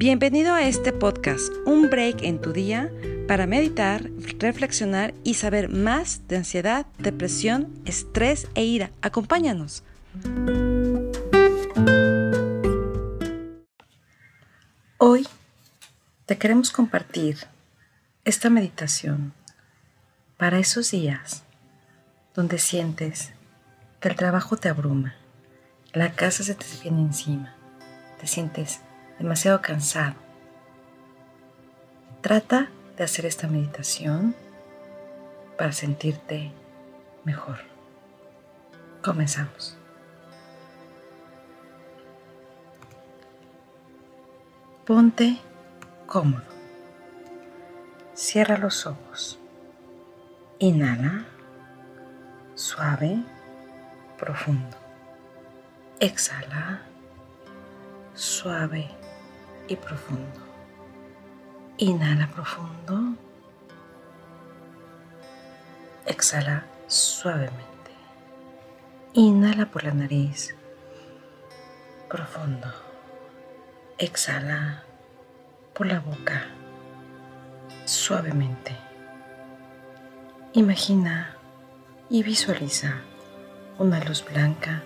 Bienvenido a este podcast, un break en tu día para meditar, reflexionar y saber más de ansiedad, depresión, estrés e ira. Acompáñanos. Hoy te queremos compartir esta meditación para esos días donde sientes que el trabajo te abruma, la casa se te viene encima, te sientes demasiado cansado. Trata de hacer esta meditación para sentirte mejor. Comenzamos. Ponte cómodo. Cierra los ojos. Inhala. Suave. Profundo. Exhala. Suave y profundo. Inhala profundo. Exhala suavemente. Inhala por la nariz. Profundo. Exhala por la boca. Suavemente. Imagina y visualiza una luz blanca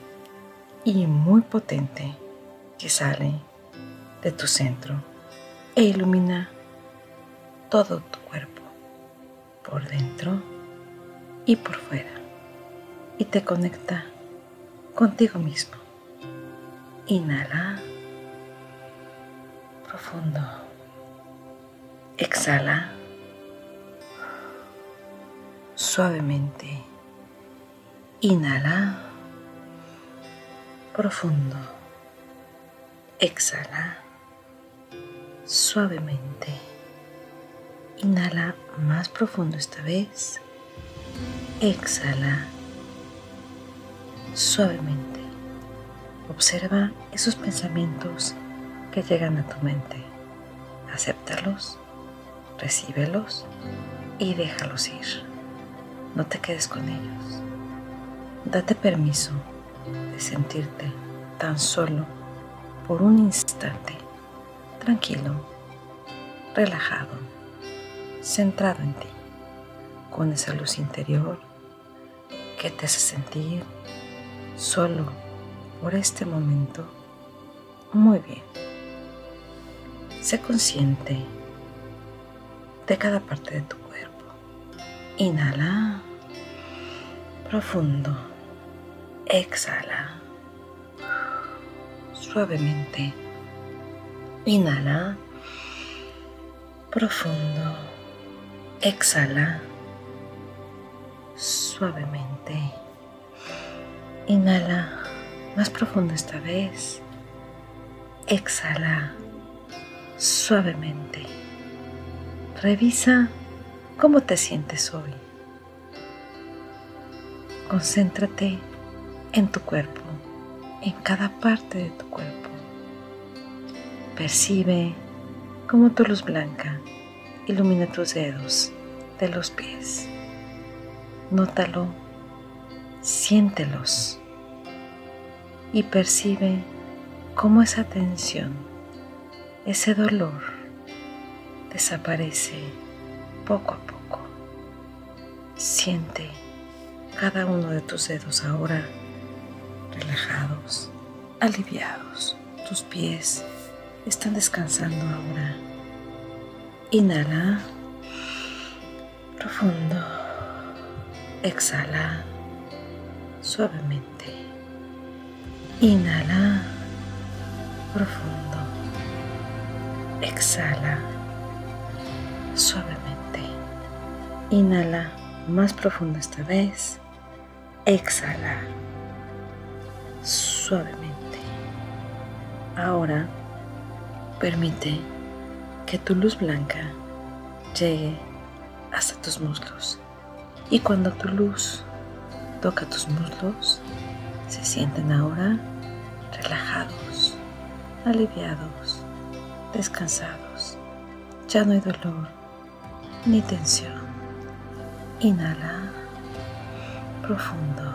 y muy potente que sale de tu centro e ilumina todo tu cuerpo, por dentro y por fuera, y te conecta contigo mismo. Inhala profundo. Exhala suavemente. Inhala profundo. Exhala suavemente. Inhala más profundo esta vez. Exhala suavemente. Observa esos pensamientos que llegan a tu mente. Acéptalos, recíbelos y déjalos ir. No te quedes con ellos. Date permiso de sentirte tan solo por un instante tranquilo, relajado, centrado en ti, con esa luz interior que te hace sentir solo por este momento muy bien. Sé consciente de cada parte de tu cuerpo. Inhala profundo. Exhala suavemente. Inhala profundo. Exhala suavemente. Inhala más profundo esta vez. Exhala suavemente. Revisa cómo te sientes hoy. Concéntrate en tu cuerpo, en cada parte de tu cuerpo. Percibe cómo tu luz blanca ilumina tus dedos de los pies. Nótalo, siéntelos y percibe cómo esa tensión, ese dolor desaparece poco a poco. Siente cada uno de tus dedos ahora relajados, aliviados, tus pies están descansando ahora. Inhala profundo. Exhala suavemente. Inhala profundo. Exhala suavemente. Inhala más profundo esta vez. Exhala suavemente. Ahora Permite que tu luz blanca llegue hasta tus muslos y cuando tu luz toca tus muslos, se sienten ahora relajados, aliviados, descansados. Ya no hay dolor ni tensión. Inhala profundo.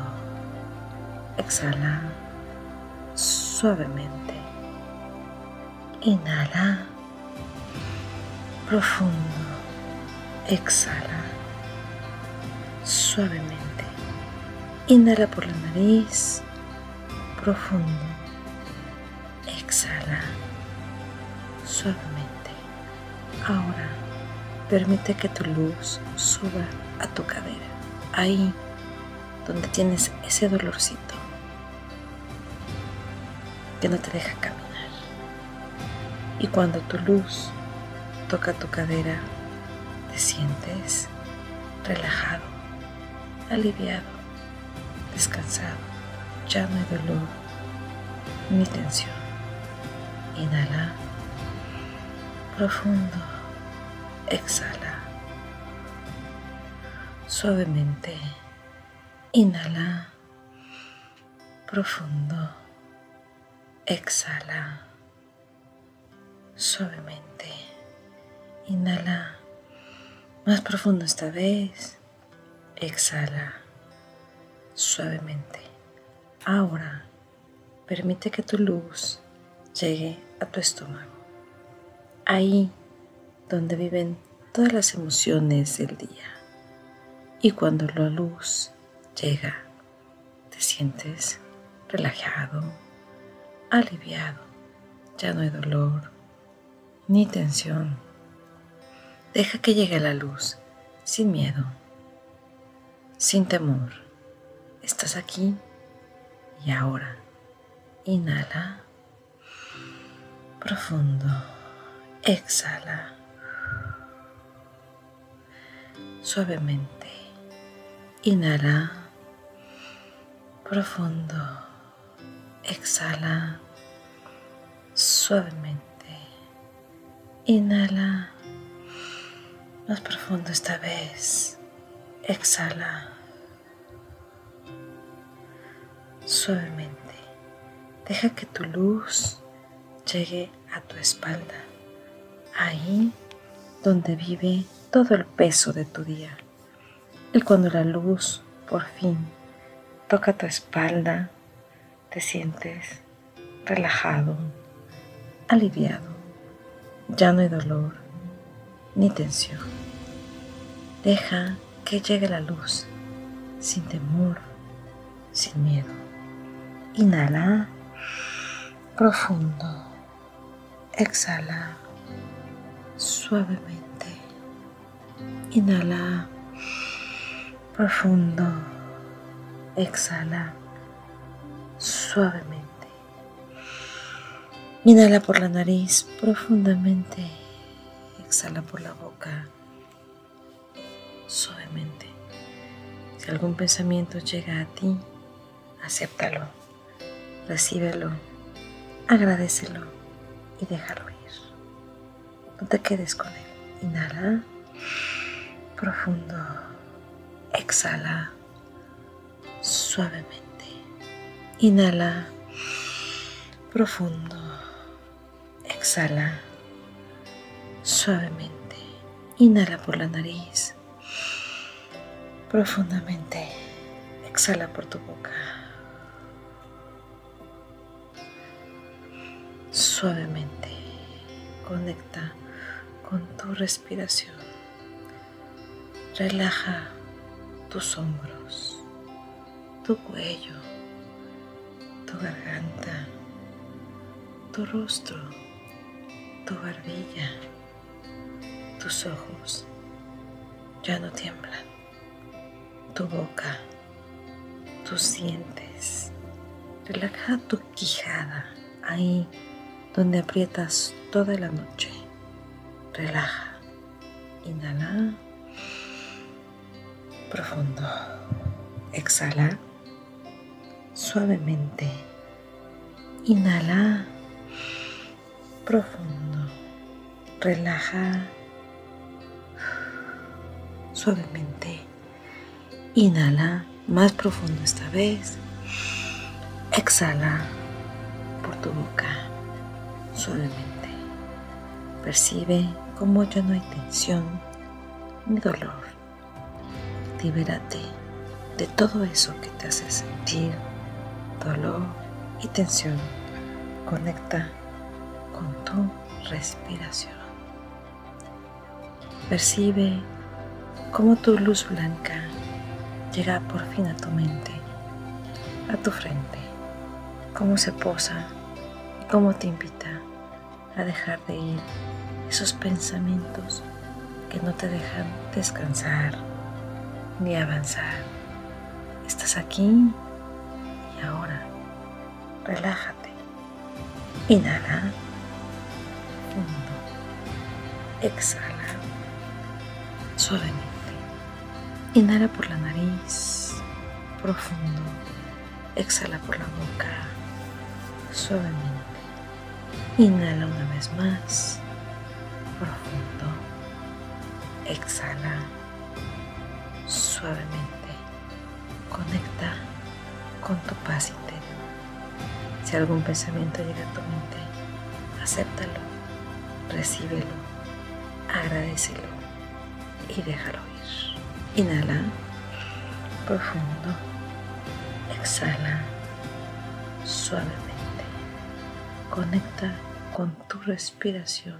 Exhala suavemente. Inhala Profundo. Exhala. Suavemente. Inhala por la nariz. Profundo. Exhala. Suavemente. Ahora permite que tu luz suba a tu cadera. Ahí donde tienes ese dolorcito que no te deja caminar. Y cuando tu luz toca tu cadera, te sientes relajado, aliviado, descansado. Ya no hay dolor ni tensión. Inhala profundo. Exhala suavemente. Inhala profundo. Exhala suavemente. Inhala más profundo esta vez. Exhala suavemente. Ahora permite que tu luz llegue a tu estómago. Ahí donde viven todas las emociones del día. Y cuando la luz llega, te sientes relajado, aliviado, ya no hay dolor ni tensión. Deja que llegue la luz sin miedo, sin temor. Estás aquí y ahora. Inhala profundo. Exhala suavemente. Inhala profundo. Exhala suavemente. Inhala más profundo esta vez. Exhala suavemente. Deja que tu luz llegue a tu espalda, ahí donde vive todo el peso de tu día. Y cuando la luz por fin toca tu espalda, te sientes relajado, aliviado. Ya no hay dolor ni tensión. Deja que llegue la luz sin temor, sin miedo. Inhala profundo. Exhala suavemente. Inhala profundo. Exhala suavemente. Inhala por la nariz profundamente. Exhala por la boca suavemente. Si algún pensamiento llega a ti, acéptalo, recíbelo, agradecelo y déjalo ir. No te quedes con él. Inhala profundo. Exhala suavemente. Inhala profundo. Exhala suavemente. Inhala por la nariz profundamente. Exhala por tu boca. Suavemente. Conecta con tu respiración. Relaja tus hombros, tu cuello, tu garganta, tu rostro, tu barbilla, tus ojos. Ya no tiemblan. Tu boca, tus dientes. Relaja tu quijada ahí donde aprietas toda la noche. Relaja. Inhala. Profundo. Exhala. Suavemente. Inhala. Profundo. Relaja. Suavemente. Inhala más profundo esta vez. Exhala por tu boca suavemente. Percibe como ya no hay tensión ni dolor. Libérate de todo eso que te hace sentir dolor y tensión. Conecta con tu respiración. Percibe cómo tu luz blanca llega por fin a tu mente, a tu frente, cómo se posa y cómo te invita a dejar de ir esos pensamientos que no te dejan descansar ni avanzar. Estás aquí y ahora. Relájate. Inhala. Fundo. Exhala. Suavemente. Inhala por la nariz. Profundo. Exhala por la boca. Suavemente. Inhala una vez más. Profundo. Exhala. Suavemente. Conecta con tu paz interior. Si algún pensamiento llega a tu mente, acéptalo, recíbelo, agradecelo y déjalo ir. Inhala profundo, exhala suavemente. Conecta con tu respiración.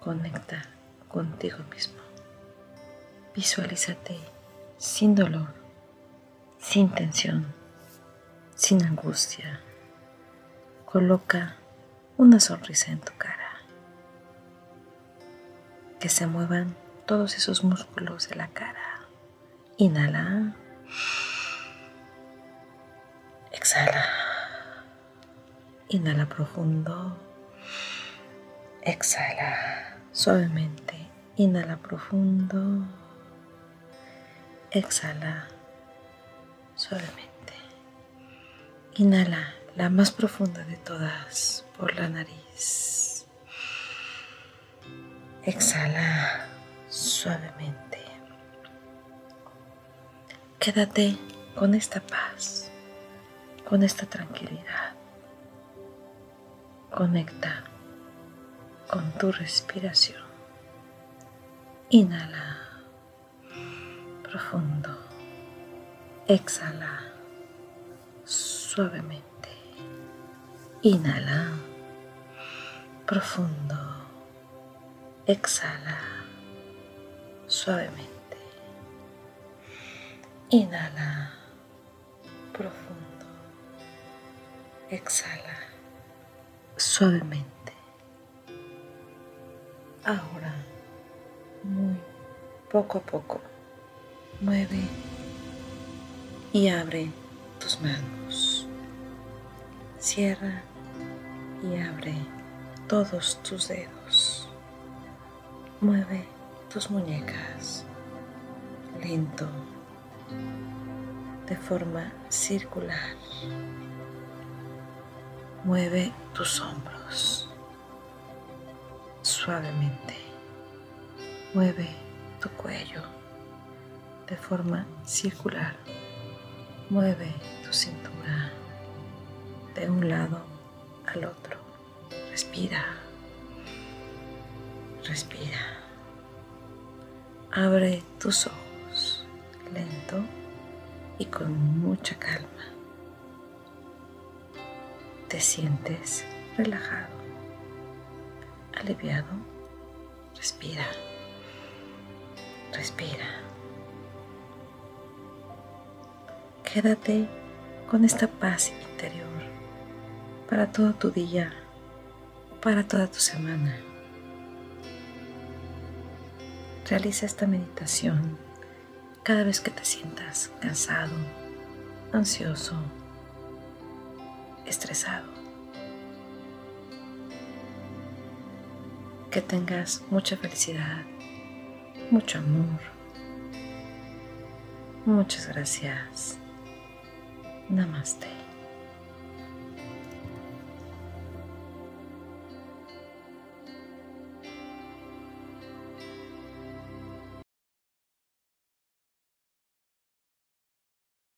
Conecta contigo mismo. Visualízate sin dolor sin tensión, sin angustia. Coloca una sonrisa en tu cara. Que se muevan todos esos músculos de la cara. Inhala. Exhala. Inhala profundo. Exhala suavemente. Inhala profundo. Exhala suavemente. Inhala la más profunda de todas por la nariz. Exhala suavemente. Quédate con esta paz, con esta tranquilidad. Conecta con tu respiración. Inhala profundo. Exhala suavemente. Inhala profundo. Exhala suavemente. Inhala profundo. Exhala suavemente. Ahora, muy poco a poco, mueve y abre tus manos. Cierra y abre todos tus dedos. Mueve tus muñecas lento, de forma circular. Mueve tus hombros suavemente. Mueve tu cuello de forma circular. Mueve tu cintura de un lado al otro. Respira. Respira. Abre tus ojos lento y con mucha calma. Te sientes relajado, aliviado. Respira. Respira. Quédate con esta paz interior para todo tu día, para toda tu semana. Realiza esta meditación cada vez que te sientas cansado, ansioso, estresado. Que tengas mucha felicidad, mucho amor. Muchas gracias. Namaste.